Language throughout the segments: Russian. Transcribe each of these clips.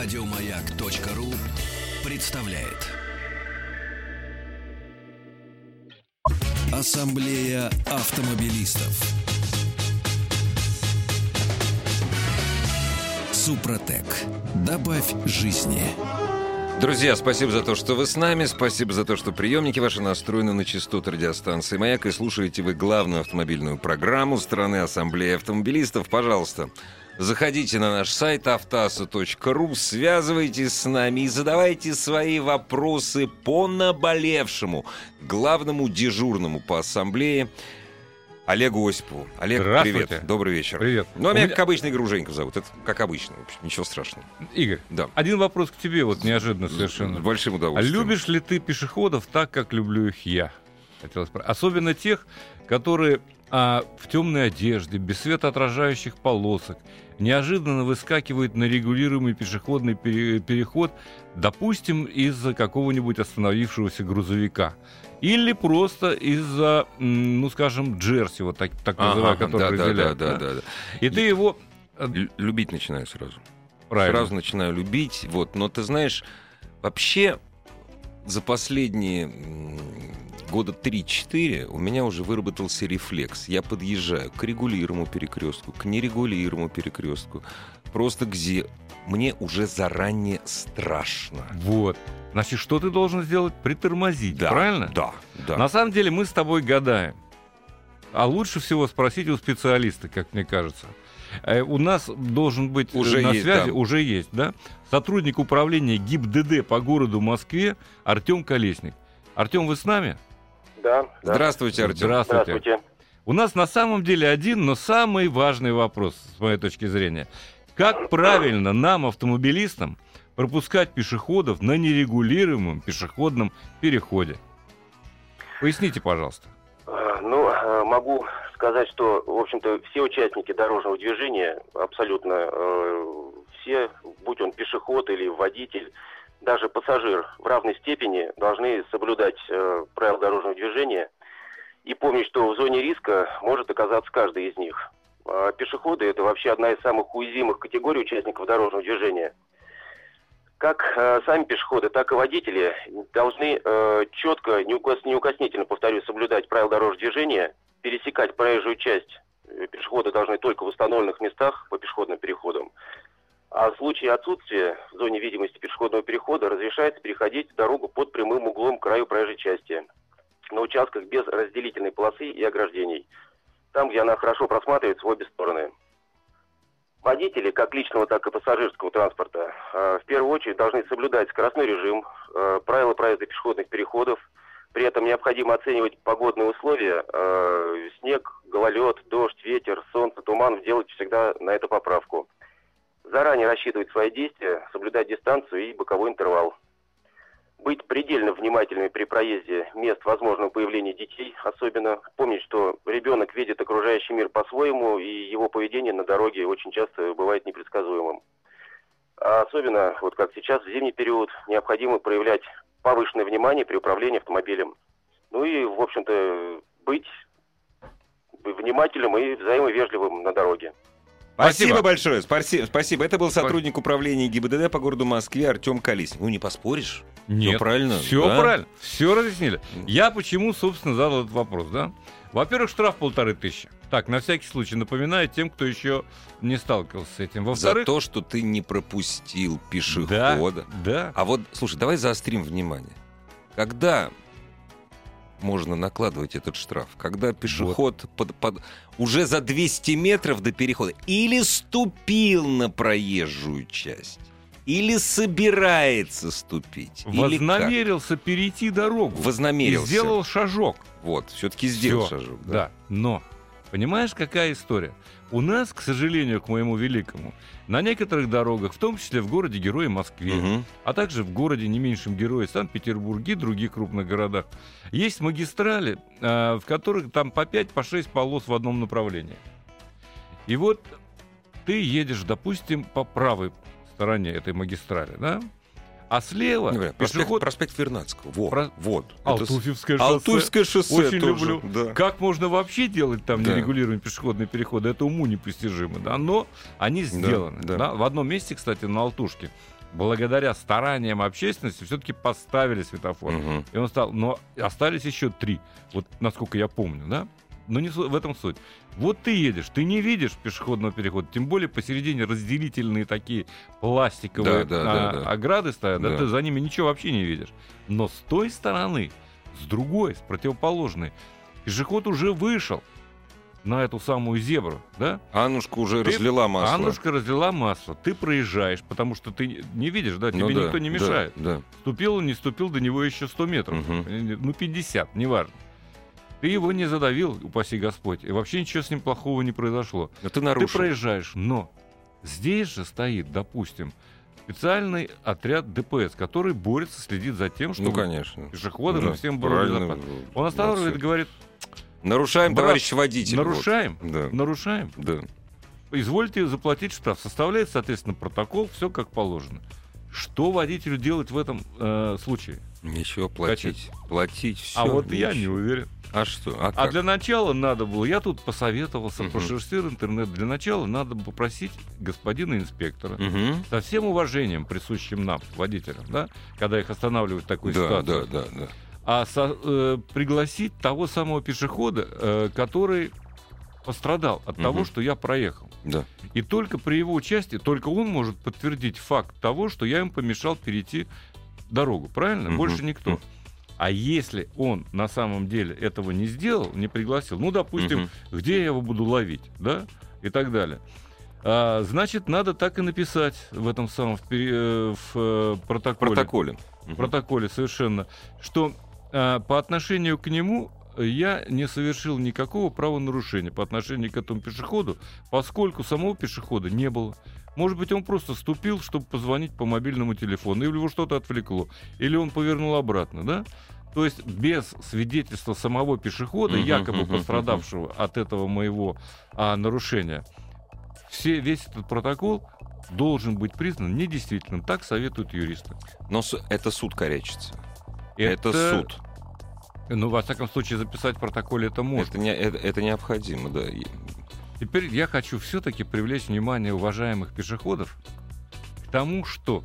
Радиомаяк.ру представляет. Ассамблея автомобилистов. Супротек. Добавь жизни. Друзья, спасибо за то, что вы с нами. Спасибо за то, что приемники ваши настроены на частоту радиостанции «Маяк» и слушаете вы главную автомобильную программу страны Ассамблеи автомобилистов. Пожалуйста, заходите на наш сайт автаса.ру, связывайтесь с нами и задавайте свои вопросы по наболевшему, главному дежурному по Ассамблее – Олегу Осипову. Олег, привет. Добрый вечер. Привет. Ну, а меня, меня, как обычно, Игорь Женьков зовут. Это как обычно. В общем, ничего страшного. Игорь, да. один вопрос к тебе, вот неожиданно совершенно. С большим удовольствием. А любишь ли ты пешеходов так, как люблю их я? Хотелось Особенно тех, которые а, в темной одежде, без светоотражающих полосок, неожиданно выскакивают на регулируемый пешеходный пере- переход, допустим, из-за какого-нибудь остановившегося грузовика. Или просто из-за, ну, скажем, джерси, вот так, так ага, называемый, который да, разделяет. Да, да, да, да, да. И, И ты его... Э, любить начинаю сразу. Правильно. Сразу начинаю любить. Вот. Но ты знаешь, вообще за последние года 3-4 у меня уже выработался рефлекс. Я подъезжаю к регулируемому перекрестку, к нерегулируемому перекрестку, просто где мне уже заранее страшно. Вот. Значит, что ты должен сделать? Притормозить, да, правильно? Да, да. На самом деле мы с тобой гадаем. А лучше всего спросить у специалиста, как мне кажется. Э, у нас должен быть э, уже на есть, связи, да. уже есть, да? Сотрудник управления ГИБДД по городу Москве Артем Колесник. Артем, вы с нами? Да. да. Здравствуйте, Артем. Здравствуйте. Здравствуйте. У нас на самом деле один, но самый важный вопрос, с моей точки зрения. Как правильно нам, автомобилистам, пропускать пешеходов на нерегулируемом пешеходном переходе? Поясните, пожалуйста. А, ну, а, могу сказать, что, в общем-то, все участники дорожного движения, абсолютно э, все, будь он пешеход или водитель, даже пассажир в равной степени должны соблюдать э, правила дорожного движения и помнить, что в зоне риска может оказаться каждый из них. А пешеходы – это вообще одна из самых уязвимых категорий участников дорожного движения. Как э, сами пешеходы, так и водители должны э, четко, неукоснительно, повторюсь, соблюдать правила дорожного движения, пересекать проезжую часть. Пешеходы должны только в установленных местах по пешеходным переходам. А в случае отсутствия в зоне видимости пешеходного перехода разрешается переходить дорогу под прямым углом к краю проезжей части на участках без разделительной полосы и ограждений – там, где она хорошо просматривается в обе стороны. Водители, как личного, так и пассажирского транспорта, э, в первую очередь должны соблюдать скоростной режим, э, правила проезда пешеходных переходов. При этом необходимо оценивать погодные условия. Э, снег, гололед, дождь, ветер, солнце, туман. Делать всегда на это поправку. Заранее рассчитывать свои действия, соблюдать дистанцию и боковой интервал быть предельно внимательными при проезде мест возможного появления детей, особенно помнить, что ребенок видит окружающий мир по-своему, и его поведение на дороге очень часто бывает непредсказуемым. А особенно, вот как сейчас, в зимний период, необходимо проявлять повышенное внимание при управлении автомобилем. Ну и, в общем-то, быть внимательным и взаимовежливым на дороге. Спасибо, спасибо большое, спасибо, спасибо. Это был сотрудник управления ГИБДД по городу Москве Артем Колесник. Ну, не поспоришь? Нет, все правильно. Все да? правильно, все разъяснили. Я почему, собственно, задал этот вопрос, да? Во-первых, штраф полторы тысячи. Так, на всякий случай напоминаю тем, кто еще не сталкивался с этим. Во-вторых... За то, что ты не пропустил пешехода. Да, да. А вот, слушай, давай заострим внимание. Когда можно накладывать этот штраф, когда пешеход вот. под, под, уже за 200 метров до перехода или ступил на проезжую часть, или собирается ступить. Вознамерился или перейти дорогу. Вознамерился. И сделал шажок. Вот, все-таки сделал Всё, шажок. Да. да, но Понимаешь, какая история? У нас, к сожалению, к моему великому, на некоторых дорогах, в том числе в городе Герое Москве, угу. а также в городе не меньшем Герое Санкт-Петербурге и других крупных городах, есть магистрали, э, в которых там по 5, по 6 полос в одном направлении. И вот ты едешь, допустим, по правой стороне этой магистрали, да? А слева Не, проспект, пешеход... проспект Вернадского. Вот. Про... вот. Алтуфьевское шоссе. Алтуфьевское шоссе Очень тоже, люблю. Да. Как можно вообще делать там да. нерегулируемые пешеходные переходы? Это уму непостижимо. Да? Но они сделаны. Да, да. Да? В одном месте, кстати, на Алтушке, благодаря стараниям общественности все-таки поставили светофор. Мгм. И он стал, но остались еще три, вот насколько я помню, да? Но не су- в этом суть. Вот ты едешь, ты не видишь пешеходного перехода, тем более посередине разделительные такие пластиковые Да, да, а, да, да. ограды стоят, да, Да. ты за ними ничего вообще не видишь. Но с той стороны, с другой, с противоположной, пешеход уже вышел на эту самую зебру, да? Аннушка уже Ты- разлила масло. Аннушка разлила масло, ты проезжаешь, потому что ты не видишь, да, тебе Ну да, никто не да, мешает. Да. Ступил он, не ступил, до него еще 100 метров. Мгм. Ну, 50, неважно. Ты его не задавил, упаси Господь, и вообще ничего с ним плохого не произошло. Но ты Ты нарушил. проезжаешь, но здесь же стоит, допустим, специальный отряд ДПС, который борется, следит за тем, Ну, чтобы конечно. пешеходам Да, и всем было безопасно. Он останавливает и говорит, Нарушаем, Брат, товарищ водитель. нарушаем, Вот. Да. нарушаем. Да. Извольте заплатить штраф. Составляет, соответственно, протокол, все как положено. Что водителю делать в этом э, случае? Ничего платить. Платить все. а вот я не уверен. А что? А, А для начала надо было, я тут посоветовался, Мгм. прошерстил интернет, для начала надо попросить господина инспектора, Мгм. со всем уважением, присущим нам, водителям, да, когда их останавливают в такой Да, ситуации, да, да, да. а со- э, пригласить того самого пешехода, э, который пострадал от Мгм. того, что я проехал. Да. И только при его участии, только он может подтвердить факт того, что я им помешал перейти дорогу. Правильно? Мгм. Больше никто. Мгм. А если он на самом деле этого не сделал, не пригласил, ну, допустим, Мгм. где я его буду ловить, да, и так далее. А, значит, надо так и написать в этом самом в, э, в, э, В протоколе, протоколе. в протоколе совершенно, что а, по отношению к нему я не совершил никакого правонарушения по отношению к этому пешеходу, поскольку самого пешехода не было. Может быть, он просто ступил, чтобы позвонить по мобильному телефону, или его что-то отвлекло, или он повернул обратно, да? То есть без свидетельства самого пешехода, якобы пострадавшего от этого моего а, нарушения, все, весь этот протокол должен быть признан недействительным. Так советуют юристы. Но это суд корячится. Это, суд. Ну, во всяком случае, записать в протоколе это можно. Это, не, это, это необходимо, да. Теперь я хочу все-таки привлечь внимание уважаемых пешеходов к тому, что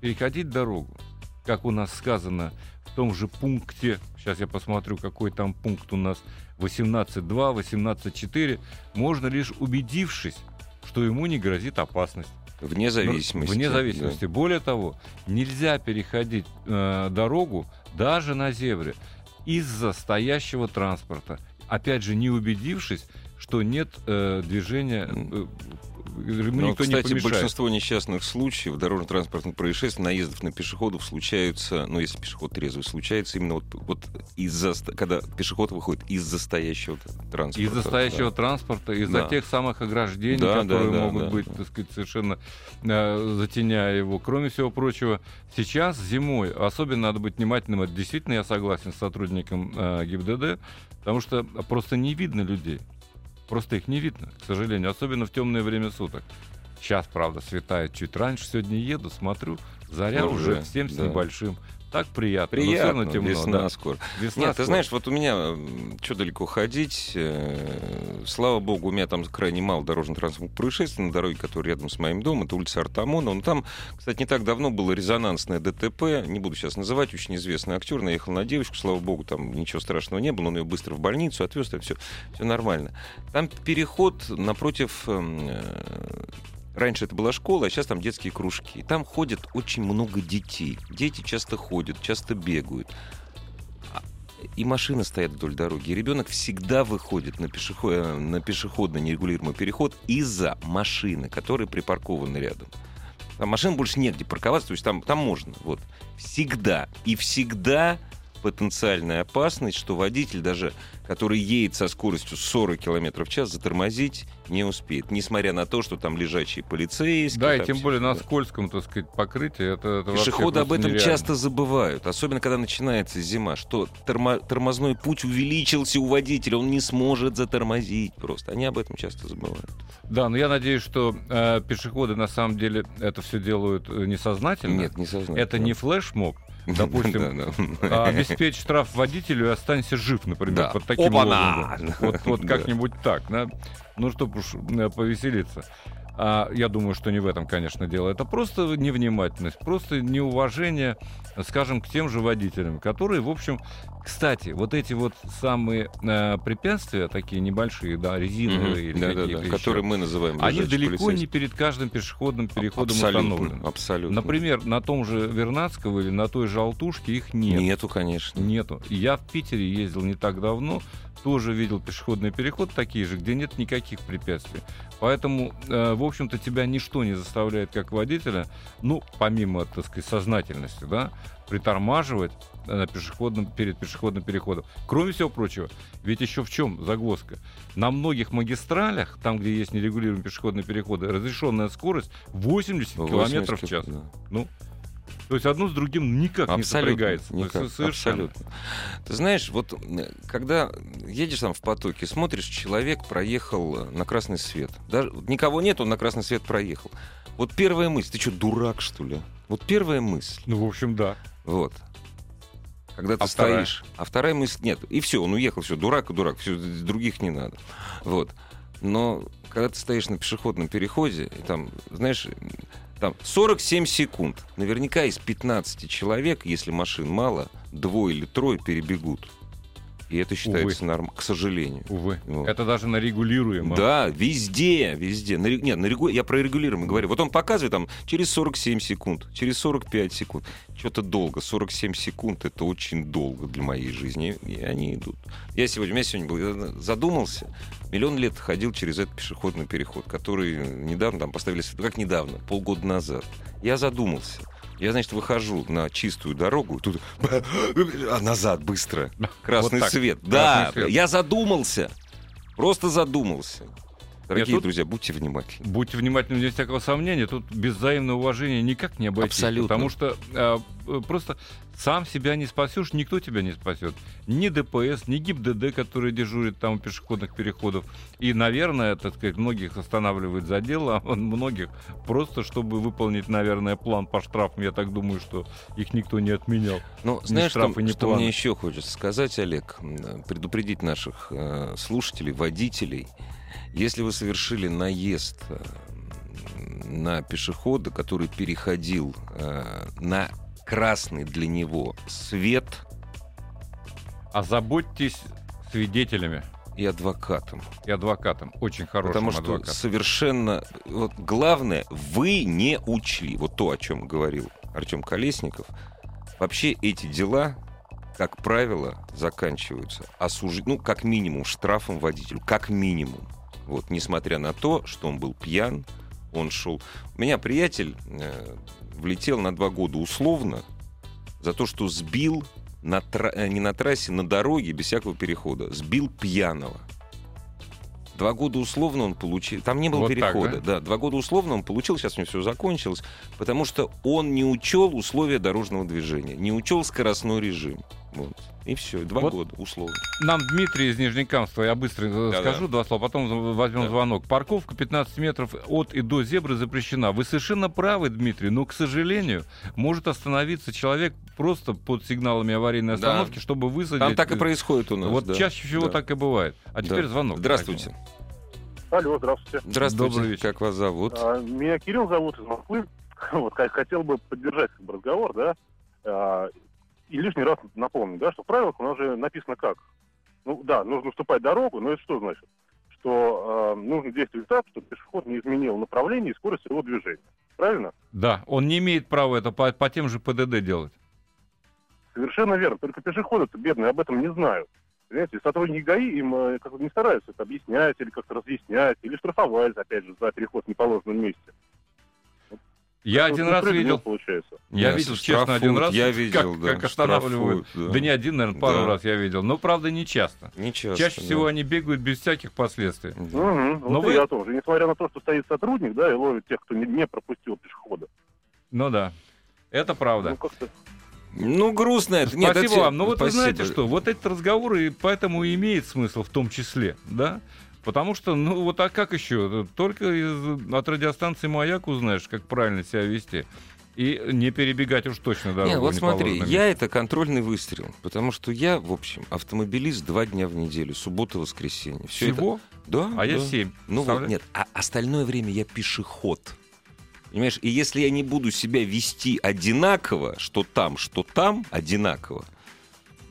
переходить дорогу, как у нас сказано в том же пункте, сейчас я посмотрю, какой там пункт у нас, 18.2, 18.4, можно лишь убедившись, что ему не грозит опасность. Вне зависимости. Вне зависимости. Более того, нельзя переходить э, дорогу даже на зебре из-за стоящего транспорта. Опять же, не убедившись, что нет э, движения, э, ему Но, никто не кстати, помешает. большинство несчастных случаев дорожно-транспортных происшествий, наездов на пешеходов случаются, ну, если пешеход трезвый, случается именно вот, вот из-за, когда пешеход выходит из-за стоящего транспорта. Из-за стоящего транспорта, из-за Да. тех самых ограждений, Да, да, которые да, могут да, быть, да. так сказать, совершенно э, затеняя его. Кроме всего прочего, сейчас зимой особенно надо быть внимательным. Это действительно я согласен с сотрудником э, ГИБДД, потому что просто не видно людей. Просто их не видно, к сожалению, особенно в темное время суток. Сейчас, правда, светает чуть раньше. Сегодня еду, смотрю, заря Уже, уже в 7 с да. небольшим. Так приятно. но Приятно, равно темно, весна да. скоро. Весна Нет, ты скоро. знаешь, вот у меня, что далеко ходить, э, слава богу, у меня там крайне мало дорожно-транспортных происшествий на дороге, которая рядом с моим домом, это улица Артамона. Но там, кстати, не так давно было резонансное ДТП, не буду сейчас называть, очень известный актер, наехал на девушку, слава богу, там ничего страшного не было, он ее быстро в больницу отвез, там все, все нормально. Там переход напротив э, Раньше это была школа, а сейчас там детские кружки. Там ходят очень много детей. Дети часто ходят, часто бегают. А- И машины стоят вдоль дороги. Ребенок всегда выходит на, пешеход... э, на пешеходный нерегулируемый переход из-за машины, которая припаркована рядом. Там машин больше негде парковаться, то есть там, там можно. Вот. Всегда. И всегда потенциальная опасность, что водитель, даже который едет со скоростью 40 км в час, затормозить не успеет. Несмотря на то, что там лежачие полицейские. Да, и тем более на скользком, так сказать, покрытии. Это, это Пешеходы об этом нереально. часто забывают, особенно когда начинается зима, что тормо- тормозной путь увеличился у водителя, он не сможет затормозить просто. Они об этом часто забывают. Да, но я надеюсь, что э, пешеходы на самом деле это все делают э, несознательно. Нет, не сознательно. Это не флешмоб. допустим. А обеспечь штраф водителю и останься жив, например, под таким лозунгом. Вот, как-нибудь так, да? Ну, чтобы уж э, повеселиться. а, я думаю, что не в этом, конечно, дело. Это просто невнимательность, просто неуважение, скажем, к тем же водителям, которые, в общем, кстати, вот эти вот самые э, препятствия, такие небольшие, да, резиновые, Мгм. или Да, да, какие-то да, еще, которые мы называем они далеко не перед каждым пешеходным переходом абсолютно, установлены. абсолютно. Например, на том же Вернадского или на той же Алтушке их нет. Нету, конечно. Нету. Я в Питере ездил не так давно, тоже видел пешеходный переход такие же, где нет никаких препятствий. Поэтому, э, в общем-то, тебя ничто не заставляет как водителя, ну, помимо, так сказать, сознательности, да, притормаживать э, на пешеходном, перед пешеходным переходом. Кроме всего прочего, ведь еще в чем загвоздка? На многих магистралях, там, где есть нерегулируемые пешеходные переходы, разрешенная скорость 80 километров в час. Да. Ну, то есть одно с другим никак не сопрягается. Есть никак, совершенно. абсолютно. Ты знаешь, вот когда едешь там в потоке, смотришь, человек проехал э, на красный свет. Даже никого нет, он на красный свет проехал. Вот первая мысль, ты что, дурак, что ли? Вот первая мысль. Ну, в общем, да. Вот. Когда ты А вторая? стоишь. А вторая мысль нет. И все, он уехал, все, дурак и дурак, все, других не надо. Вот. Но когда ты стоишь на пешеходном переходе, и там, знаешь, там 47 секунд. Наверняка из 15 человек, если машин мало, двое или трое перебегут. И это считается норм, к сожалению. Увы. Вот. Это даже на регулируемом. Да, везде, везде. На, нет, на регу- я про регулируемый говорю. Вот он показывает там через 47 секунд, через 45 секунд. Что-то долго. 47 секунд это очень долго для моей жизни. И они идут. Я сегодня, у меня сегодня был, я задумался. Миллион лет ходил через этот пешеходный переход, который недавно там поставили, как недавно, полгода назад. Я задумался. Я, значит, выхожу на чистую дорогу, тут а назад быстро. Красный Вот так. свет. Да, Красный свет. я задумался. Просто задумался. Дорогие тут- друзья, будьте внимательны. Будьте внимательны, нет всякого сомнения. Тут без взаимного уважения никак не обойтись. Абсолютно. Потому что э, просто сам себя не спасешь, никто тебя не спасет. Ни ДПС, ни ГИБДД, который дежурит там у пешеходных переходов. И, наверное, так сказать, многих останавливает за дело, а многих просто, чтобы выполнить, наверное, план по штрафам. Я так думаю, что их никто не отменял. Ну, знаешь, что, штрафы, ни что планы. мне еще хочется сказать, Олег? Предупредить наших э, слушателей, водителей. Если вы совершили наезд э, на пешехода, который переходил э, на красный для него свет Озаботьтесь свидетелями и адвокатом. и адвокатом. Очень хорошим Потому что адвокатом. совершенно... Вот главное, вы не учли. Вот то, о чем говорил Артем Колесников. Вообще эти дела, как правило, заканчиваются осуж... ну, как минимум, штрафом водителю. Как минимум. Вот, несмотря на то, что он был пьян, он шел... У меня приятель э, влетел на два года условно за то, что сбил на тра- э, не на трассе, на дороге, без всякого перехода, сбил пьяного. Два года условно он получил. Там не было Вот так, перехода. да? два года условно он получил, сейчас у него все закончилось, потому что он не учел условия дорожного движения, не учел скоростной режим. Вот. И все, два Вот. года условно. Нам Дмитрий из Нижнекамства, я быстро э, Да-да. скажу два слова, потом возьмем Да. звонок. Парковка 15 метров от и до зебры запрещена. Вы совершенно правы, Дмитрий, но, к сожалению, может остановиться человек просто под сигналами аварийной Да. остановки, чтобы высадить. Там так и происходит у нас. Вот да. чаще всего Да. так и бывает. А теперь Да. звонок. Здравствуйте. Алло, здравствуйте. Здравствуйте. Добрый вечер. Как вас зовут? А, Меня Кирилл зовут из Москвы. Вот, хотел бы поддержать как бы, разговор, да, А, и лишний раз напомню, да, что в правилах у нас же написано как. Ну да, нужно уступать дорогу, но это что значит? Что а, нужно действовать так, чтобы пешеход не изменил направление и скорость его движения. Правильно? Да, он не имеет права это по, по тем же ПДД делать. Совершенно верно. Только пешеходы-то бедные об этом не знают. Понимаете, сотрудники ГАИ им э, как бы не стараются это объяснять или как-то разъяснять, или штрафовать, опять же, за переход в неположенном месте. Я один раз справедливо видел, получается. я Нет, видел, честно, один раз, Я видел, как, да, как останавливают. штрафуют, Да не один, наверное, пару Да. раз я видел. Но, правда, не часто. Не часто, Чаще да. всего они бегают без всяких последствий. Да. Мгм. Но Вот вы- и я тоже. Несмотря на то, что стоит сотрудник, да, и ловит тех, кто не, не пропустил пешехода. Ну да, это правда. Ну, как-то... Ну, грустно это. Нет, Спасибо это- вам. Ну вот вы спасибо. знаете что, вот этот разговор и поэтому и имеет смысл в том числе, да? Потому что, ну вот а как еще? Только из, от радиостанции «Маяк» узнаешь, как правильно себя вести. И не перебегать уж точно дорогу. Не, вот не смотри, я это контрольный выстрел, потому что я, в общем, автомобилист два дня в неделю, суббота, воскресенье. Это- Всего? Да. А я да. семь. Ну вот, нет, а остальное время я пешеход. Понимаешь, и если я не буду себя вести одинаково, что там, что там, одинаково,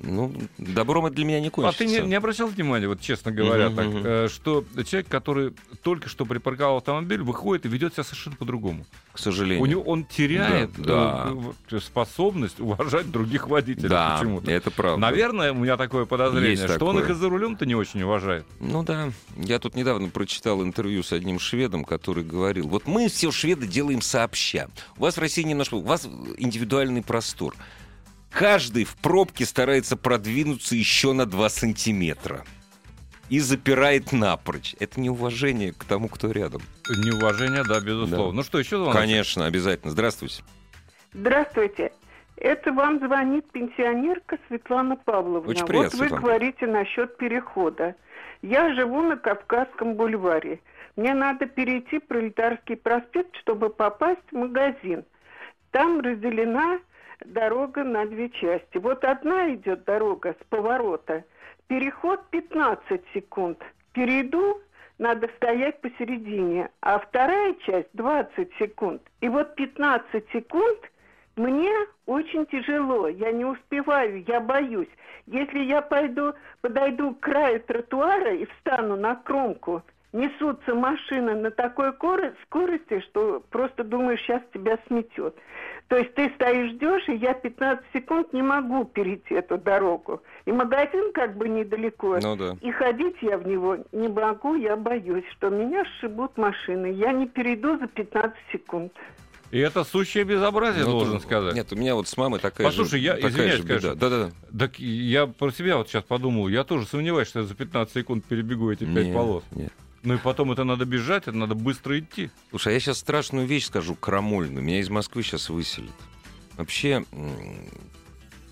ну, добром это для меня не А кончится. ты не, не обращал внимания, вот честно говоря, Мгм, так, э, что человек, который только что припарковал автомобиль, выходит и ведет себя совершенно по-другому. К сожалению. У него он теряет Да, э, вот, способность уважать других водителей да, почему-то. это правда. Наверное, у меня такое подозрение, Есть что он такое. их и за рулем-то не очень уважает. Ну да, я тут недавно прочитал интервью с одним шведом, который говорил, вот мы все шведы делаем сообща. У вас в России немножко, у вас индивидуальный простор. Каждый в пробке старается продвинуться еще на 2 сантиметра. И запирает напрочь. Это неуважение к тому, кто рядом. Неуважение, да, безусловно. Да. Ну что, еще звонок? Конечно, обязательно. Здравствуйте. Здравствуйте. Это вам звонит пенсионерка Светлана Павловна. Очень приятно, вот вы Светлана. говорите насчет перехода. Я живу на Кавказском бульваре. Мне надо перейти Пролетарский проспект, чтобы попасть в магазин. Там разделена дорога на две части. Вот одна идет дорога с поворота. Переход 15 секунд. Перейду, надо стоять посередине. А вторая часть 20 секунд. И вот 15 секунд мне очень тяжело, я не успеваю, я боюсь. Если я пойду, подойду к краю тротуара и встану на кромку, несутся машины на такой кор- скорости, что просто думаешь, сейчас тебя сметет. То есть ты стоишь, ждешь, и я 15 секунд не могу перейти эту дорогу. И магазин как бы недалеко. Ну да. И ходить я в него не могу, я боюсь, что меня сшибут машины. Я не перейду за 15 секунд. И это сущее безобразие, Ну, должен тут- сказать. Нет, у меня вот с мамой такая Послушай, же я такая извиняюсь, же беда. конечно. Да-да-да. Так я про себя вот сейчас подумал, я тоже сомневаюсь, что я за 15 секунд перебегу эти пять полос. не. Ну и потом это надо бежать, это надо быстро идти. Слушай, а я сейчас страшную вещь скажу, крамольную. Меня из Москвы сейчас выселят. Вообще,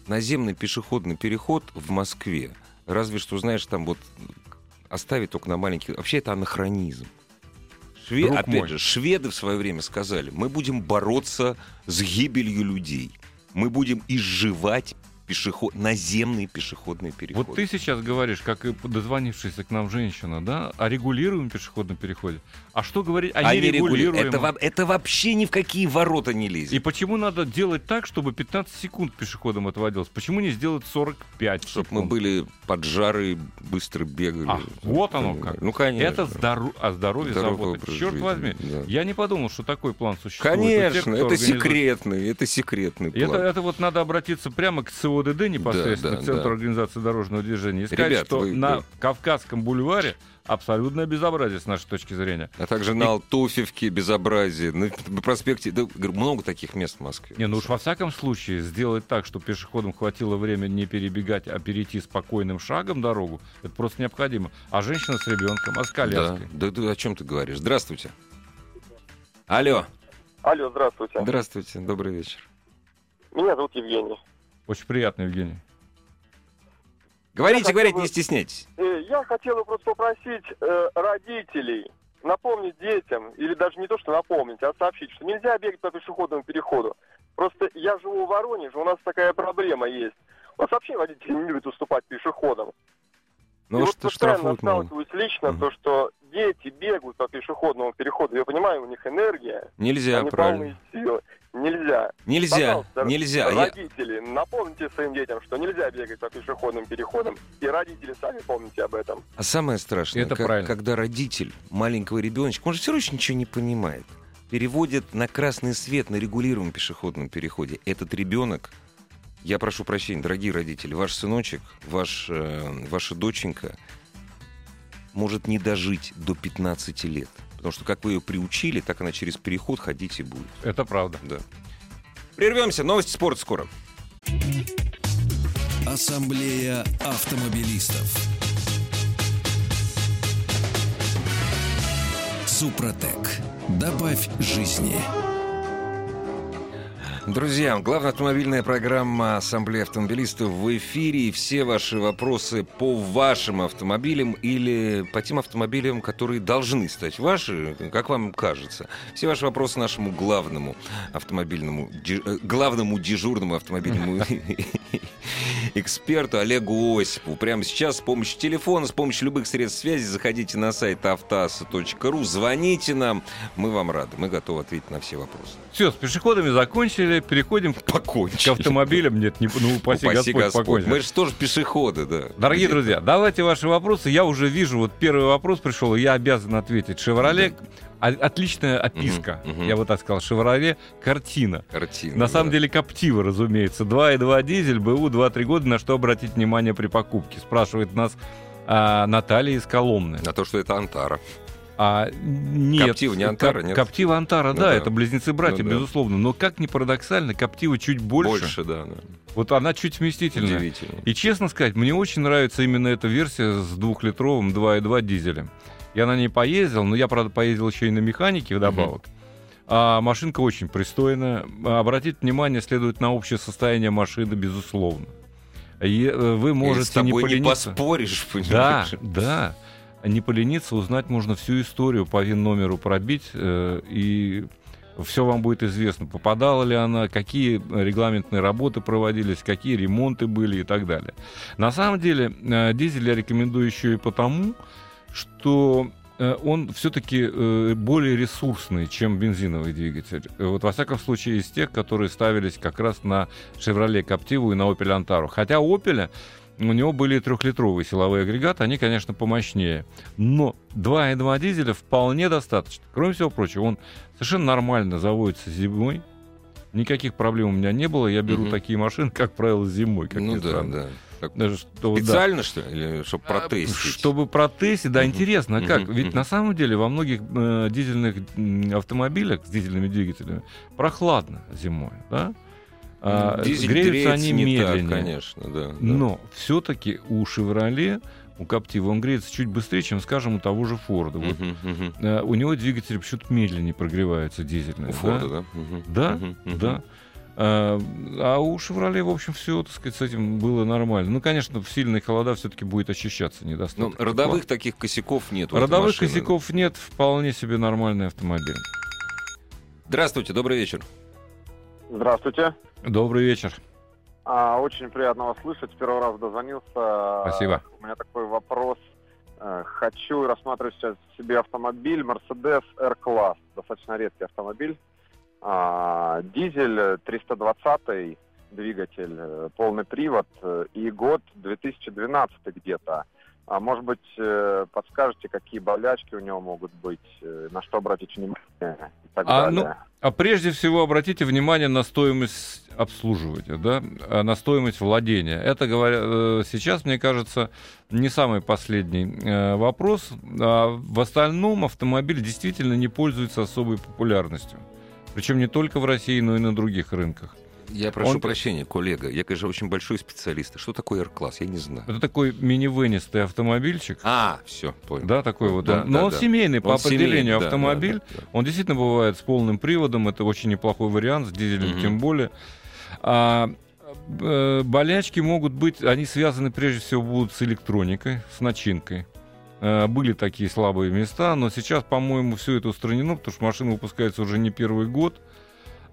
наземный пешеходный переход в Москве, разве что, знаешь, там вот оставить только на маленьких... Вообще это анахронизм. Шве- Друг Опять мой. же, шведы в свое время сказали, мы будем бороться с гибелью людей. Мы будем изживать пешеход... наземные пешеходные переходы. Вот ты сейчас говоришь, как и дозвонившаяся к нам женщина, да, о регулируемом пешеходном переходе. А что говорить о Они регулируют. нерегулируемом? Это, это вообще ни в какие ворота не лезет. И почему надо делать так, чтобы 15 секунд пешеходом отводилось? Почему не сделать 45 Чтобы секунд? мы были поджары, быстро бегали. А, вот оно как. Ну, конечно. Это здоро... о здоровье забота. Черт жизни, возьми. да. Я не подумал, что такой план существует. Тех, Конечно, кто это организует. секретный, это секретный И Это, план. это вот надо обратиться прямо к СОДД непосредственно, Да, да, к Центру да. организации дорожного движения, и сказать, Ребят, что вы- на вы- Кавказском бульваре абсолютное безобразие с нашей точки зрения. А также на Алтуфьевке безобразие, на, проспекте, да, много таких мест в Москве. Не, ну уж во всяком случае сделать так, чтобы пешеходам хватило времени не перебегать, а перейти спокойным шагом дорогу, это просто необходимо. А женщина с ребенком, а с да, коляской? да, да, о чем ты говоришь? Здравствуйте. Алло. Алло, здравствуйте. Здравствуйте, добрый вечер. Меня зовут Евгений. Очень приятно, Евгений. Говорите, говорите, бы- не стесняйтесь. Э, Я хотел бы просто попросить э, родителей напомнить детям, или даже не то, что напомнить, а сообщить, что нельзя бегать по пешеходному переходу. Просто я живу в Воронеже, у нас такая проблема есть. У нас вообще водители не любят уступать пешеходам. Ну, и вот вот что постоянно штрафуют сталкиваюсь лично, Мгм. то, что дети бегают по пешеходному переходу. Я понимаю, у них энергия, Нельзя, они правильно. полные силы. Нельзя. Нельзя, Пожалуйста, нельзя. Я- Родители, напомните своим детям, что нельзя бегать по пешеходным переходам, и родители сами помните об этом. А самое страшное, Это как- правильно. когда родитель маленького ребеночка, он же все равно еще ничего не понимает, переводит на красный свет на регулируемом пешеходном переходе. Этот ребенок, я прошу прощения, дорогие родители, ваш сыночек, ваш, э, ваша доченька может не дожить до 15 лет. Потому что как вы ее приучили, так она через переход ходить и будет. Это правда. Да. Прервемся. Новости спорта скоро. Ассамблея автомобилистов. Супротек. Добавь жизни. Друзья, главная автомобильная программа Ассамблеи автомобилистов в эфире. И все ваши вопросы по вашим автомобилям или по тем автомобилям, которые должны стать ваши, как вам кажется. Все ваши вопросы нашему главному автомобильному, э, главному дежурному автомобильному эксперту Олегу Осипову. Прямо сейчас с помощью телефона, с помощью любых средств связи заходите на сайт автоаса.ру, звоните нам. Мы вам рады, мы готовы ответить на все вопросы. Все, с пешеходами закончили, переходим Покончили. к автомобилям. Нет, не, ну, упаси, Упаси Господь, Господь. покончили. Мы же тоже пешеходы, да. Дорогие Где-то. друзья, давайте ваши вопросы. Я уже вижу, вот первый вопрос пришел, и я обязан ответить. «Шевроле» — отличная описка. Мгм, мгм. Я вот так сказал. «Шевроле» — картина. Картина. На самом да. деле Коптива, разумеется. 2,2 дизель, БУ 2-3 года. На что обратить внимание при покупке? Спрашивает нас а, Наталья из Коломны. На то, что это Антара. А, нет. Коптива не Антара, нет? Коптива Антара, Ну да, да. это близнецы-братья, Ну да. безусловно. Но как ни парадоксально, Коптива чуть больше. Больше, да. да. Вот она чуть вместительная. Удивительно. И честно сказать, мне очень нравится именно эта версия с двухлитровым 2.2 дизелем. Я на ней поездил, но я, правда, поездил еще и на механике вдобавок. А машинка очень пристойная. Обратить внимание следует на общее состояние машины, безусловно. И, э, вы И можете с тобой не не, поспоришь, Да, понимаешь? да. Не полениться, узнать можно всю историю по ВИН-номеру пробить, э, и все вам будет известно, попадала ли она, какие регламентные работы проводились, какие ремонты были и так далее. На самом деле, э, дизель я рекомендую еще и потому, что э, он все-таки более ресурсный, чем бензиновый двигатель. Э, Вот во всяком случае из тех, которые ставились как раз на Chevrolet Captiva и на Opel Antara. Хотя Opel у него были трехлитровые силовые агрегаты, они, конечно, помощнее. Но 2,2 дизеля вполне достаточно. Кроме всего прочего, он совершенно нормально заводится зимой. Никаких проблем у меня не было. Я беру Мгм. такие машины, как правило, зимой. Как Ну да, странно. да. Даже что, да. Специально, что ли? Или чтобы А, протестить? Чтобы протестить, да, Мгм. интересно, а как? Мгм, Ведь на самом деле во многих э, дизельных автомобилях с дизельными двигателями прохладно зимой, да? А, Дизель греются греется они не медленнее. так, конечно, да. да. Но все-таки у Chevrolet, у Captiva, он греется чуть быстрее, чем, скажем, у того же Форда. Вот, мгм. э, у него двигатель почему-то медленнее прогревается дизельный. У да? Форда, да? Мгм. Да, мгм. да. А, а у Chevrolet, в общем, все, так сказать, с этим было нормально. Ну, конечно, в сильные холода все-таки будет ощущаться Ну, недостаток. родовых таких косяков нет. Родовых машины. косяков нет, вполне себе нормальный автомобиль. Здравствуйте, добрый вечер. Здравствуйте. Добрый вечер. А, очень приятно вас слышать. Первый раз дозвонился. Спасибо. У меня такой вопрос. Э, Хочу рассматривать сейчас себе автомобиль Mercedes R-класс. Достаточно редкий автомобиль. А, Дизель э, 320 двигатель, э, полный привод э, и год 2012 где-то. А может быть, подскажете, какие болячки у него могут быть, на что обратить внимание так А, ну. А прежде всего обратите внимание на стоимость обслуживания, да, а, на стоимость владения. Это говоря, э, сейчас, мне кажется, не самый последний э, вопрос. А в остальном автомобиль действительно не пользуется особой популярностью. Причем не только в России, но и на других рынках. Я прошу Он- прощения, коллега. Я, конечно, очень большой специалист. Что такое R-класс? Я не знаю. Это такой минивенистый автомобильчик. А, все, понял. Да, такой вот. Да, он. да, но он да. семейный по Он определению семейный, автомобиль. да, да, да. Он действительно бывает с полным приводом, это очень неплохой вариант, с дизелем Мгм. тем более. А, э, болячки могут быть, они связаны прежде всего будут с электроникой, с начинкой. Э, Были такие слабые места, но сейчас, по-моему, все это устранено, потому что машина выпускается уже не первый год.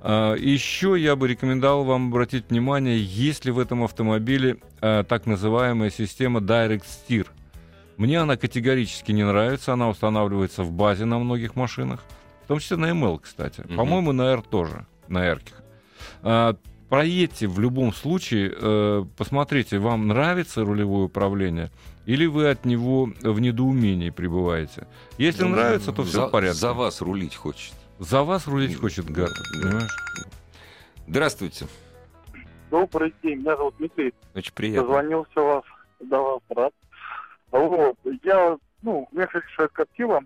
А, Еще я бы рекомендовал вам обратить внимание, есть ли в этом автомобиле э, так называемая система Direct Steer. Мне она категорически не нравится, она устанавливается в базе на многих машинах, в том числе на ML, кстати. Мгм. По-моему, на R тоже, на R. Проедьте в любом случае, э, посмотрите, вам нравится рулевое управление, или вы от него в недоумении пребываете. Если Ну, нравится, то все за, в порядке. За вас рулить хочет. За вас рулить хочет гад, понимаешь? Здравствуйте. Добрый день, меня зовут Дмитрий. Очень приятно. Дозвонился вас, до вас, рад. Вот, я, ну, у меня, кстати, шаг Коптива.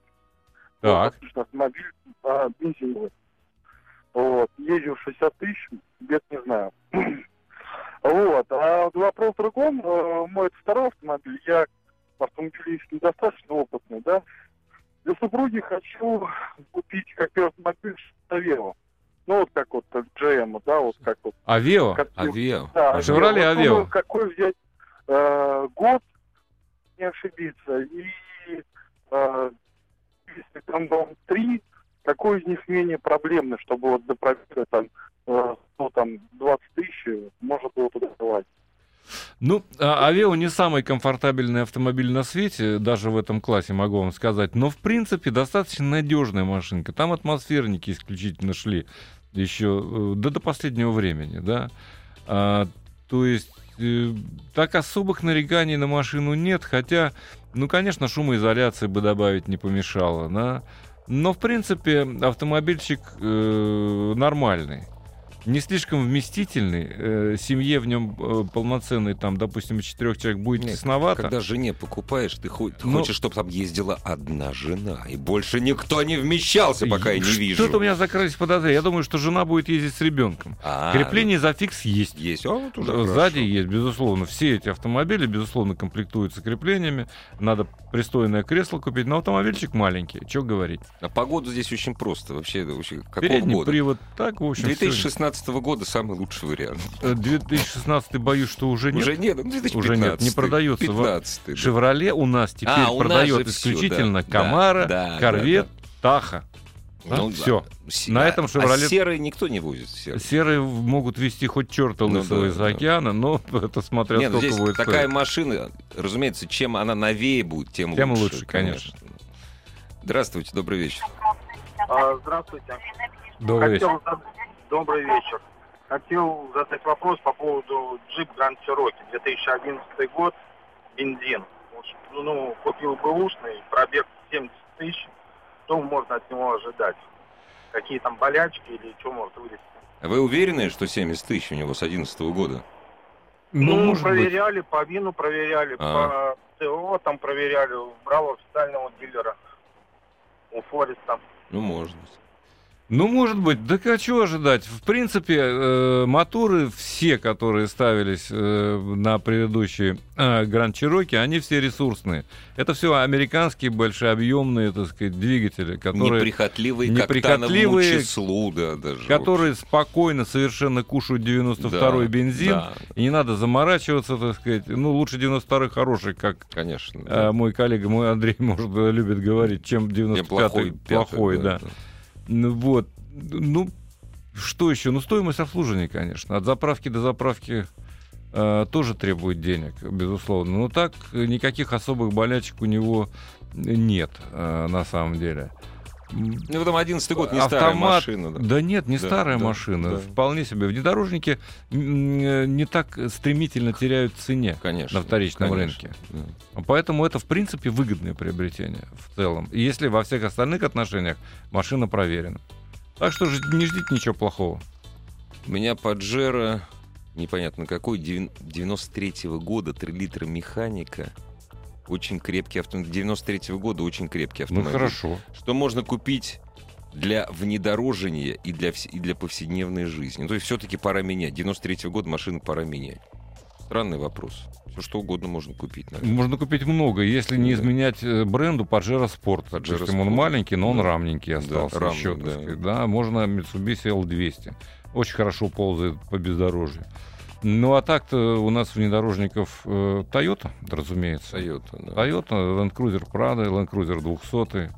Так. Вот, автомобиль а, бензиновый. Вот, езжу 60 тысяч, бед не знаю. вот, а вот вопрос в другом. Э, Мой это второй автомобиль, я автомобилист недостаточно опытный, да. Для супруги хочу купить как первый автомобиль Таверу. Ну, вот как вот GM, да, вот как вот. Авио? Как- Авиа. Да, Шевроле вот Авео. думаю, Какой взять э, год, не ошибиться, и э, если там дом 3, какой из них менее проблемный, чтобы вот до пробега там, э, ну, там 20 тысяч можно было туда давать. Ну, а- Авео не самый комфортабельный автомобиль на свете, даже в этом классе, могу вам сказать. Но, в принципе, достаточно надежная машинка. Там атмосферники исключительно шли еще э, да, до последнего времени, да. А, то есть э, так особых нареканий на машину нет, хотя, ну, конечно, шумоизоляции бы добавить не помешало, да. Но, в принципе, автомобильчик э, нормальный. Не слишком вместительный, э, семье в нем э, полноценной, там, допустим, четырех человек будет Нет, тесновато. Когда жене покупаешь, ты, хо- ты Ну- хочешь, чтобы там ездила одна жена, и больше никто не вмещался, пока я не вижу. Что-то у меня закрылись подозрения. Я думаю, что жена будет ездить с ребенком. А, Крепление за фикс есть. есть. А, вот уже Сзади хорошо. есть, безусловно. Все эти автомобили, безусловно, комплектуются креплениями. Надо пристойное кресло купить. Но автомобильчик маленький. Что говорить? А погоду здесь очень просто. Вообще, вообще какого Передний года? привод. Так, в общем, 2016 года самый лучший вариант. всё. Э, 2016 боюсь, что уже нет. Уже нет, ну, 2015. Уже нет, не продается. 15 да. Шевроле у нас теперь А, у нас продает всё, исключительно да, да, Камара, да, Корвет, да, Таха. Ну, Все. да. На а- этом а «Шевроле» серый никто не возит. серый. Серые могут вести хоть черта Ну лысого да, из да. океана, но это смотря Нет, ну, сколько здесь будет такая стоить. машина, разумеется, чем она новее будет, тем, Тем лучше. лучше, конечно. Здравствуйте, добрый вечер. А, Здравствуйте. Добрый вечер. Хотел зад- Добрый вечер. Хотел задать вопрос по поводу джип Grand Cherokee 2011 год, бензин. Ну, купил бэушный, пробег 70 тысяч. Что можно от него ожидать? Какие там болячки или что может вылезти? А Вы уверены, что 70 тысяч у него с 11 года? Ну, Ну, может быть. проверяли, по вину проверяли, А. по ТО там проверяли, брал официального дилера у Фореста. Ну, может быть. Ну, может быть. Да а чего ожидать? В принципе, э, моторы все, которые ставились э, на предыдущие э, Чироки, они все ресурсные. Это все американские большеобъемные, так сказать, двигатели, которые, Неприхотливые, неприхотливые, к числу, да, даже. которые спокойно совершенно кушают 92-й Да, бензин. да. И не надо заморачиваться, так сказать. Ну, лучше 92-й хороший, как Конечно. э, мой коллега, мой Андрей, может, любит говорить, чем Не 95-й плохой, да. Ну, вот. Ну, что еще? Ну, стоимость обслуживания, конечно. От заправки до заправки э, тоже требует денег, безусловно. Но так э, никаких особых болячек у него нет, э, на самом деле. Ну, потом 11 год, не старая Автомат- машина. да. Да нет, не Да, старая да, машина. да. Вполне себе. Внедорожники не так стремительно теряют в цене Конечно. на вторичном конечно, рынке. да. Поэтому это, в принципе, выгодное приобретение в целом. И если во всех остальных отношениях машина проверена. Так что не ждите ничего плохого. У меня Паджеро, непонятно какой, 93-го года, 3 литра механика. Очень крепкий автомобиль. 93-го года очень крепкий Ну автомобиль. хорошо. Что можно купить для внедорожения и для, и для повседневной жизни. Ну, то есть все-таки пора менять. 93-го года машину пора менять. Странный вопрос. Все что угодно можно купить. наверное. Можно купить много, если не Да. изменять э, бренду Pajero Sport. Pajero Допустим, он Sport. маленький, но он Да. рамненький остался рамный, еще, да. сказать. Да, можно Mitsubishi L200. Очень хорошо ползает по бездорожью. Ну а так-то у нас внедорожников э, Toyota, разумеется. Toyota, да. Toyota, Land Cruiser Prado, Land Cruiser 200.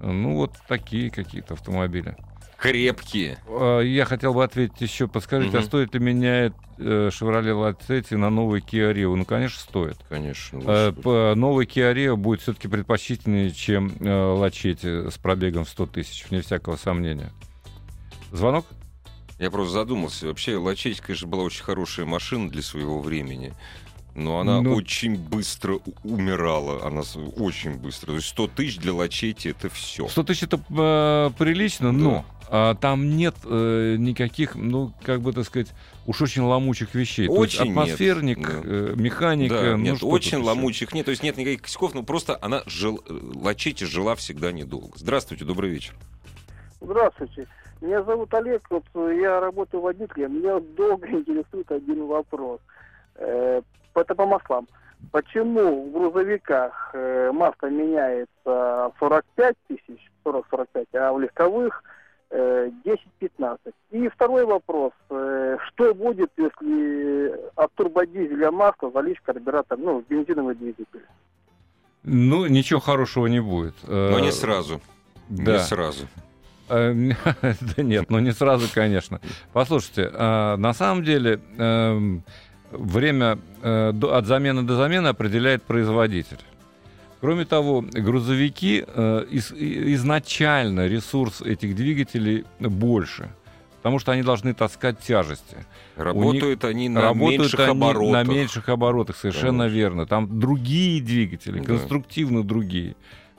Ну вот такие какие-то автомобили. Крепкие. А, Я хотел бы ответить еще, подскажите, а Мгм. стоит ли менять э, Chevrolet Lacetti на новый Kia Rio? Ну, конечно, стоит. Конечно. Э, по- Новый Kia Rio будет все-таки предпочтительнее, чем э, Lacetti с пробегом в 100 тысяч, вне всякого сомнения. Звонок? Я просто задумался. Вообще, Лачеть, конечно, была очень хорошая машина для своего времени. Но она Ну- очень быстро умирала. Она очень быстро. То есть 100 тысяч для Лачети это все. 100 тысяч это э, прилично, но а, там нет э, никаких, ну, как бы так сказать, уж очень ломучих вещей. То есть Очень нет, атмосферник, да. э, механика. Да, ну, нет, очень ломучих нет. То есть нет никаких косяков, но просто она жил... Лачети жила всегда недолго. Здравствуйте, добрый вечер. Здравствуйте. Меня зовут Олег, вот э, я работаю водителем. Меня долго интересует один вопрос. Э, это по маслам. Почему в грузовиках э, масло меняется 45 тысяч, 40-45, а в легковых э, 10-15. И второй вопрос. Что будет, если от турбодизеля масла залить карбюратор, ну, в бензиновый двигатель? Ну, ничего хорошего не будет. Но не сразу. Да. Не сразу. Э, Да нет, ну не сразу, конечно. Послушайте, э, на самом деле эм, время э, от замены до замены определяет производитель. Кроме того, грузовики изначально ресурс этих двигателей больше, потому что они должны таскать тяжести. Работают они на Работают меньших они оборотах. на меньших оборотах, совершенно Конечно. верно. Там другие двигатели, Да. конструктивно другие.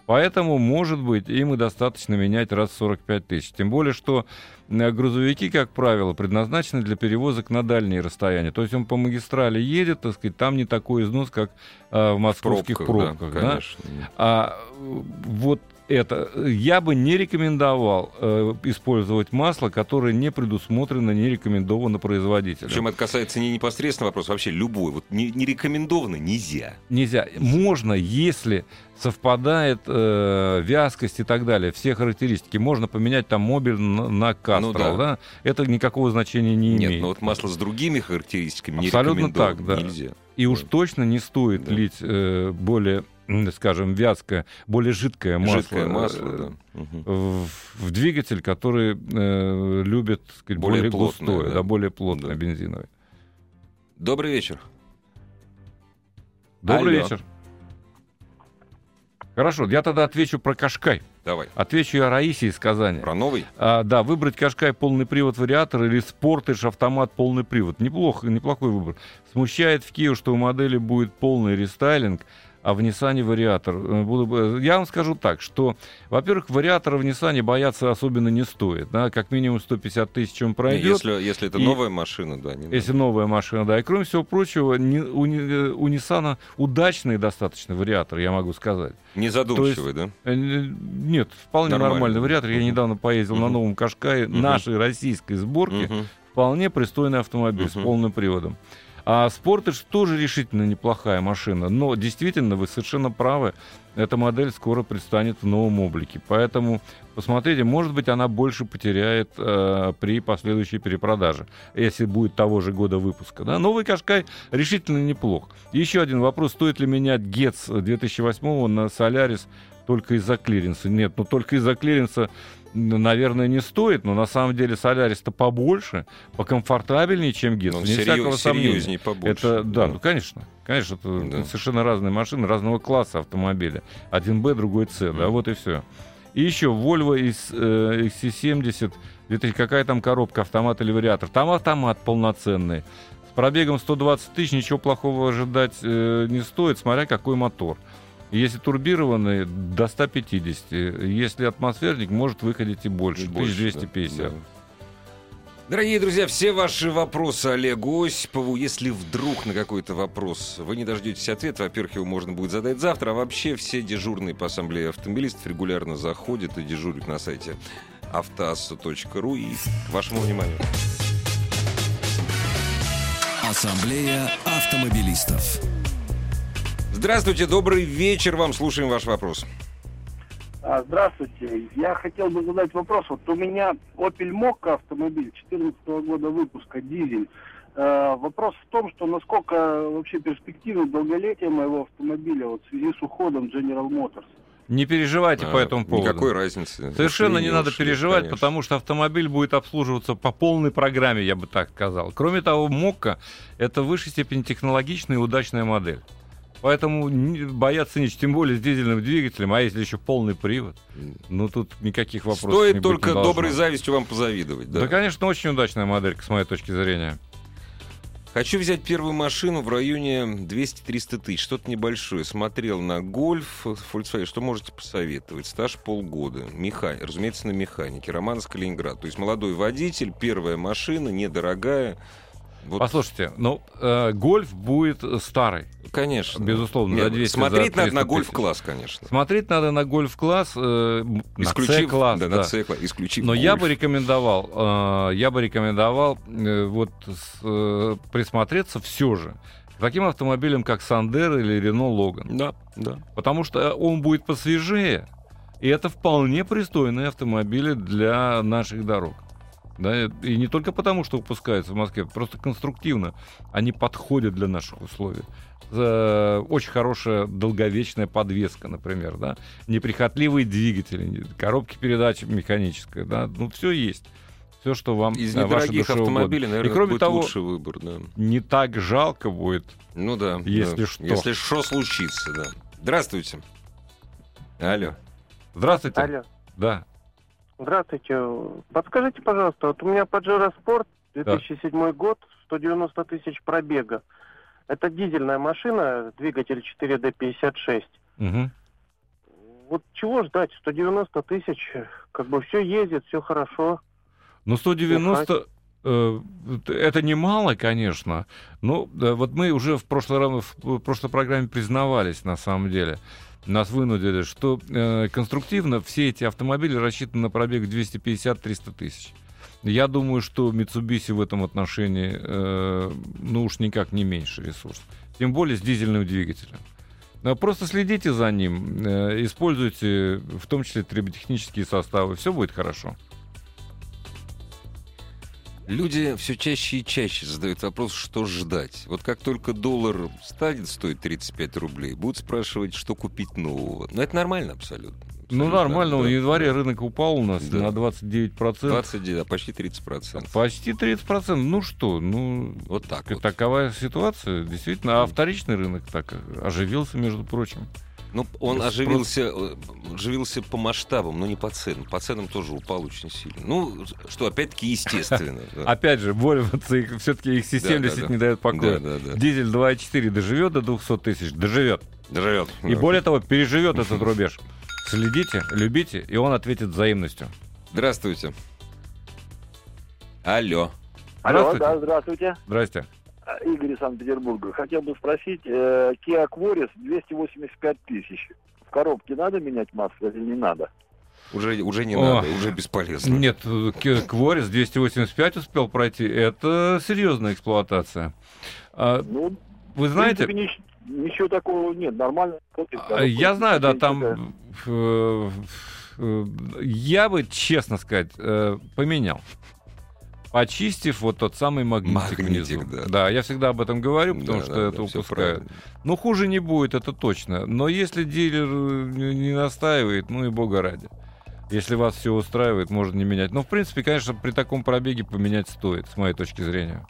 Поэтому, может быть, им и достаточно менять раз в 45 тысяч. Тем более, что э, грузовики, как правило, предназначены для перевозок на дальние расстояния. То есть он по магистрали едет, так сказать, там не такой износ, как э, в В московских пробках, пробках. да, да? конечно. А э, вот это я бы не рекомендовал э, использовать масло, которое не предусмотрено, не рекомендовано производителем. Причем это касается не непосредственно вопроса, вообще любой. Вот не, не рекомендовано нельзя. Нельзя. Можно, если совпадает э, вязкость и так далее, все характеристики, можно поменять там мобиль на, на Castrol, Ну да. да. Это никакого значения не Нет, имеет. но вот масло с другими характеристиками не Абсолютно рекомендовано. так, да. Нельзя. И уж точно не стоит Да. лить э, более, скажем, вязкое, более жидкое масло, Жидкое масло, э, да. Мгм. в, в двигатель, который э, любит сказать, Более более, плотное, густое, да. да. более плотное Да. бензиновый. Добрый вечер. Добрый Алло. вечер. Хорошо, я тогда отвечу про Кашкай. Давай. Отвечу я Раисе из Казани. Про новый? А, да, выбрать Кашкай полный привод вариатор или Спортыш автомат полный привод. Неплохо, неплохой выбор. Смущает в Киеве, что у модели будет полный рестайлинг, а в Ниссане вариатор. Э, Буду, бы- я вам скажу так, что, во-первых, вариатора в Ниссане бояться особенно не стоит. Да? Как минимум 150 тысяч он Не, пройдет. Если, если это И- новая машина, да. Не Если новая машина, да. И кроме всего прочего, ни- у, э, у Ниссана удачный достаточно вариатор, я могу сказать. надо. Не задумчивый, да? Э, Нет, вполне Нормально. нормальный вариатор. Я недавно поездил на Мгм. новом Кашкае Мгм. нашей российской сборки. Мгм. Вполне пристойный автомобиль с Мгм. полным приводом. А Sportage тоже решительно неплохая машина. Но действительно, вы совершенно правы. Эта модель скоро предстанет в новом облике. Поэтому посмотрите, может быть, она больше потеряет э, при последующей перепродаже, если будет того же года выпуска. Да? Новый Qashqai решительно неплох. Еще один вопрос. Стоит ли менять Getz 2008 на Солярис только из-за клиренса? Нет, ну только из-за клиренса наверное, не стоит, но на самом деле Солярис-то побольше, покомфортабельнее, чем ГЕЦ. Ну, всякого сомнения. серьезнее побольше. Это, да, ну, конечно. Конечно, это Да. совершенно разные машины, разного класса автомобиля. Один Б, другой С, да, вот и все. И еще Volvo из, э, XC70, это какая там коробка, автомат или вариатор? Там автомат полноценный. С пробегом 120 тысяч ничего плохого ожидать э, не стоит, смотря какой мотор. Если турбированный, до 150. Если атмосферник, может выходить и больше, Больше, 1250. да, да. Дорогие друзья, все ваши вопросы Олегу Осипову, если вдруг на какой-то вопрос вы не дождетесь ответа, во-первых, его можно будет задать завтра, а вообще все дежурные по ассамблее автомобилистов регулярно заходят и дежурят на сайте автоасса.ру и к вашему вниманию. Ассамблея автомобилистов. Здравствуйте, добрый вечер вам, слушаем ваш вопрос. А, Здравствуйте. Я хотел бы задать вопрос. Вот у меня Opel Mokka автомобиль 2014 года выпуска, дизель. Э, Вопрос в том, что насколько вообще перспективы долголетия моего автомобиля вот, в связи с уходом General Motors. Не переживайте по А, этому поводу. Никакой разницы. Совершенно не надо ушли, переживать, конечно. потому что автомобиль будет обслуживаться по полной программе, я бы так сказал. Кроме того, Мокка — это в высшей степени технологичная и удачная модель. Поэтому не- бояться нечего, тем более с дизельным двигателем, а если еще полный привод, ну тут никаких вопросов не Стоит быть только не доброй завистью вам позавидовать. Да. конечно, очень удачная моделька, с моей точки зрения. Хочу взять первую машину в районе 200-300 тысяч, что-то небольшое. Смотрел на гольф, Volkswagen, что можете посоветовать? Стаж полгода, Меха... разумеется, на механике, Романск, Калининград. То есть молодой водитель, первая машина, недорогая. Вот, Послушайте, ну, э, гольф будет э, старый, конечно. безусловно, Нет, за 200, смотреть за надо на 300 тысяч. гольф-класс, конечно. Смотреть надо на гольф-класс, э, на C-класс, да, да. на C-класс, исключив Но я гольф. бы рекомендовал, э, я бы рекомендовал э, вот с- э, присмотреться все же к таким автомобилям, как Сандер или Рено Логан. Да, да. Потому что он будет посвежее, И это вполне пристойные автомобили для наших дорог. Да, и не только потому, что выпускаются в Москве, просто конструктивно они подходят для наших условий. За- Очень хорошая долговечная подвеска, например, да, неприхотливые двигатели, коробки передач механическая, да, ну все есть. Все, что вам Из э, ваше недорогих душе угодно. автомобилей, наверное, И кроме будет того, лучший выбор, да. не так жалко будет. Ну да. Если да. что. Если что случится, да. Здравствуйте. Алло. Здравствуйте. Алло. Да. Здравствуйте. Подскажите, пожалуйста, вот у меня Pajero Sport 2007 год, 190 тысяч пробега. Это дизельная машина, двигатель 4D56. Мгм. Вот чего ждать? 190 тысяч, как бы все ездит, все хорошо. Ну, 190 э, это немало, конечно. Но э, вот мы уже в прошлой, в прошлой программе признавались, на самом деле. Нас вынудили, что э, конструктивно все эти автомобили рассчитаны на пробег 250-300 тысяч. Я думаю, что Mitsubishi в этом отношении, э, ну уж никак не меньше ресурс. Тем более с дизельным двигателем. Просто следите за ним, э, используйте в том числе триботехнические составы, все будет хорошо. Люди все чаще и чаще задают вопрос, что ждать. Вот как только доллар станет стоить 35 рублей, будут спрашивать, что купить нового. Но это нормально абсолютно. Ну, Абсолютно, нормально, да. в январе рынок упал у нас Да. на 29%. 20, да, почти 30 процентов. Почти 30%. Ну что, ну, Вот так вот. такова ситуация, действительно. А вторичный рынок так оживился, между прочим. Ну, он Спрос- оживился, э, оживился по масштабам, но не по ценам. По ценам тоже упал очень сильно. Ну, что опять-таки естественно. Опять же, Volvo все-таки XC70 Да, да, да. не дает покоя. Да, да, да. Дизель 2.4 доживет до 200 тысяч? Доживет. Доживет. И более того, переживет этот рубеж. Следите, любите, и он ответит взаимностью. Здравствуйте. Алло. Алло, Здравствуйте. да, здравствуйте. Здрасте. А, Игорь из Санкт-Петербурга. Хотел бы спросить, э, Kia Quaris 285 тысяч. В коробке надо менять масло или не надо? Уже, уже не О. надо, уже бесполезно. Нет, э, Кворис 285 успел пройти. Это серьезная эксплуатация. А, Ну, Вы знаете, принципе, нич- ничего такого нет, нормально. а, я знаю, да, там... э, э, Я бы, честно сказать, э, поменял. Почистив вот тот самый магнитик, Магнитик, внизу. да. я всегда об этом говорю, потому Да, что да, это да, правильно. Ну, хуже не будет, это точно. Но если дилер э, не не настаивает, ну и бога ради. Если вас все устраивает, можно не менять. Но, в принципе, конечно, при таком пробеге поменять стоит, с моей точки зрения.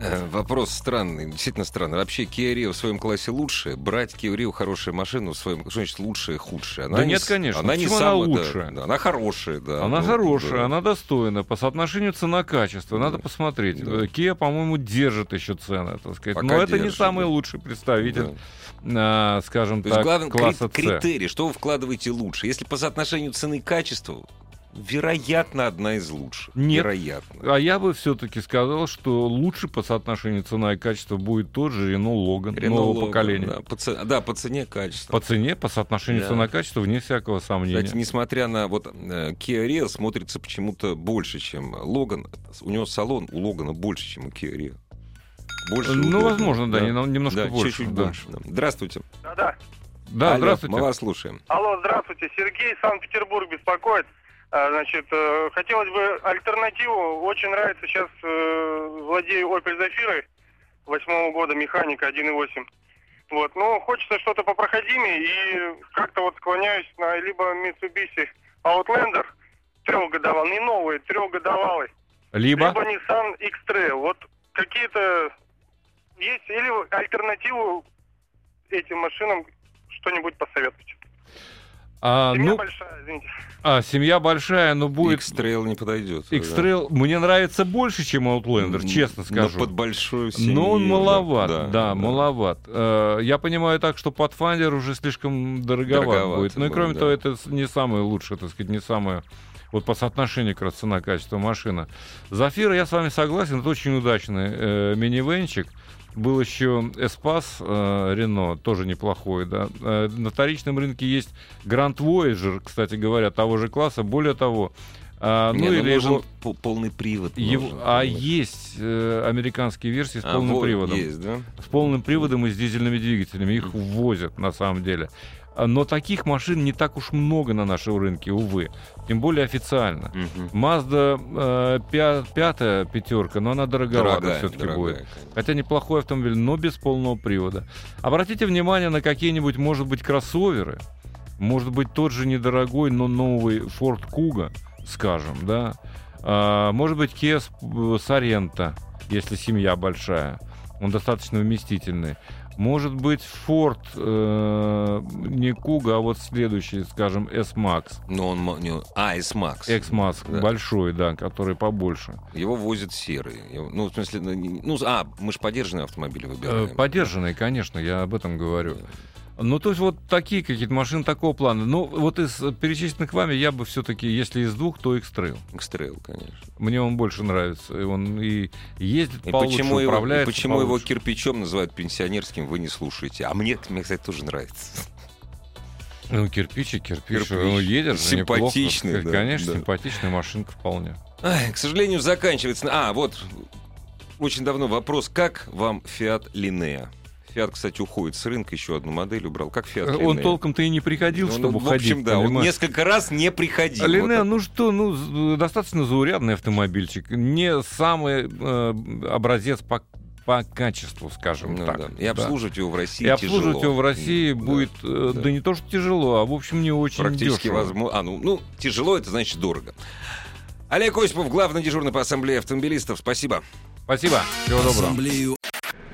Э, Вопрос странный, действительно странный. Вообще, Kia Rio в своем классе лучшая. Брать Kia Rio хорошая машина в своем... Что значит лучшая, худшая? Да не нет, конечно. Она не Почему она самая, да, лучшая? да, она хорошая, да. она Ну, хорошая, да. она достойна. По соотношению цена-качество. Надо посмотреть. Да. Kia, по-моему, держит еще цены, так сказать. Пока Но это не держит, самый да. лучший представитель, Да. а, скажем То есть так, главный класса крит- С. критерий, что вы вкладываете лучше. Если по соотношению цены и качества, вероятно, одна из лучших. Нет. Вероятно. А я бы все-таки сказал, что лучше по соотношению цена и качество будет тот же Renault Logan Renault нового Logan, поколения. Да по, це- да, по цене качество. По цене, по соотношению Да. цена-качество, вне всякого сомнения. Кстати, несмотря на вот э, Kia Rio смотрится почему-то больше, чем Логан. У него салон у Логана больше, чем у Kia Rio. Больше Ну, удобно. возможно, да, нем- немножко Да, больше, Чуть-чуть да. больше. да. Здравствуйте. Да-да. Да, Алло, здравствуйте. Мы вас слушаем. Алло, здравствуйте. Сергей, Санкт-Петербург беспокоит. А, Значит, э, хотелось бы альтернативу. Очень нравится сейчас, э, владею Opel Zafira восьмого года, механика 1.8. Вот, ну, хочется что-то попроходимее и как-то вот склоняюсь на либо Mitsubishi Outlander трехгодовалый, не новый, трехгодовалый, Либо? либо Nissan X-Trail. Вот какие-то есть или альтернативу этим машинам что-нибудь посоветуйте. А, Семья ну, большая, извините. а, семья большая, но будет... X-Trail не подойдет. X-Trail мне нравится больше, чем Outlander, честно но скажу. под большую Но он семью, маловат, да, да, да, да. маловат. Э, Я понимаю так, что Pathfinder уже слишком дороговат Дороговато будет. Ну и кроме да. того, это не самое лучшее, так сказать, не самое... Вот по соотношению как раз цена-качество машина. Зафира, я с вами согласен, это очень удачный э, минивенчик. Был еще Эспас э, Рено, тоже неплохой, да. Э, на вторичном рынке есть Grand Voyager, кстати говоря, того же класса. Более того, а, ну ну, или нужен его... по- полный привод. Его- нужен, а понимаешь. есть э, американские версии с А, полным вот приводом. Есть, да? С полным приводом и с дизельными двигателями. Их возят на самом деле. А, Но таких машин не так уж много на нашем рынке, увы. Тем более официально. Mazda э, пя- пятая пятерка, но она дороговата Дорогая, все-таки будет. конечно. Хотя неплохой автомобиль, но без полного привода. Обратите внимание на какие-нибудь, может быть, кроссоверы. Может быть, тот же недорогой, но новый Ford Kuga, скажем, да. А, может быть, Kia Sorento, если семья большая. Он достаточно вместительный. Может быть, Ford э, не Kuga, а вот следующий, скажем, S-Max. Но он... не- А, S-Max. X-Max, Да. большой, да, который побольше. Его возят серый. Ну, в смысле, ну, ну, а, мы же подержанные автомобили Э, выбираем. Поддержанные, конечно, я об этом говорю. Ну, то есть вот такие какие-то машины такого плана. Ну, вот из э, перечисленных вами я бы все-таки, если из двух, то X-Trail. X-Trail, конечно. Мне он больше нравится. И он и ездит И получше, почему, его, и почему его получше. кирпичом называют пенсионерским, вы не слушаете. А мне, мне, кстати, тоже нравится. Ну, кирпич и кирпич. Кирпич. Ну, едет же неплохо. Симпатичный, да, Конечно, да. симпатичная машинка вполне. Ай, к сожалению, заканчивается. А, вот очень давно вопрос. Как вам Fiat Linea? Fiat, кстати, уходит с рынка, еще одну модель убрал. Как Fiat Linea? Он толком-то и не приходил, Ну, чтобы ну, уходить. В общем, да, он понимаешь? несколько раз не приходил. Лине, Вот ну что, ну, з- достаточно заурядный автомобильчик. Не самый э, образец по, по качеству, скажем Ну так. да. И обслуживать его в России И обслуживать тяжело. его в России Да, будет, э, да. да. не то что тяжело, а в общем не очень Практически дешево. возможно. А, ну, ну, тяжело, это значит дорого. Олег Осипов, главный дежурный по ассамблее автомобилистов. Спасибо. Спасибо. Всего доброго. Ассамблею.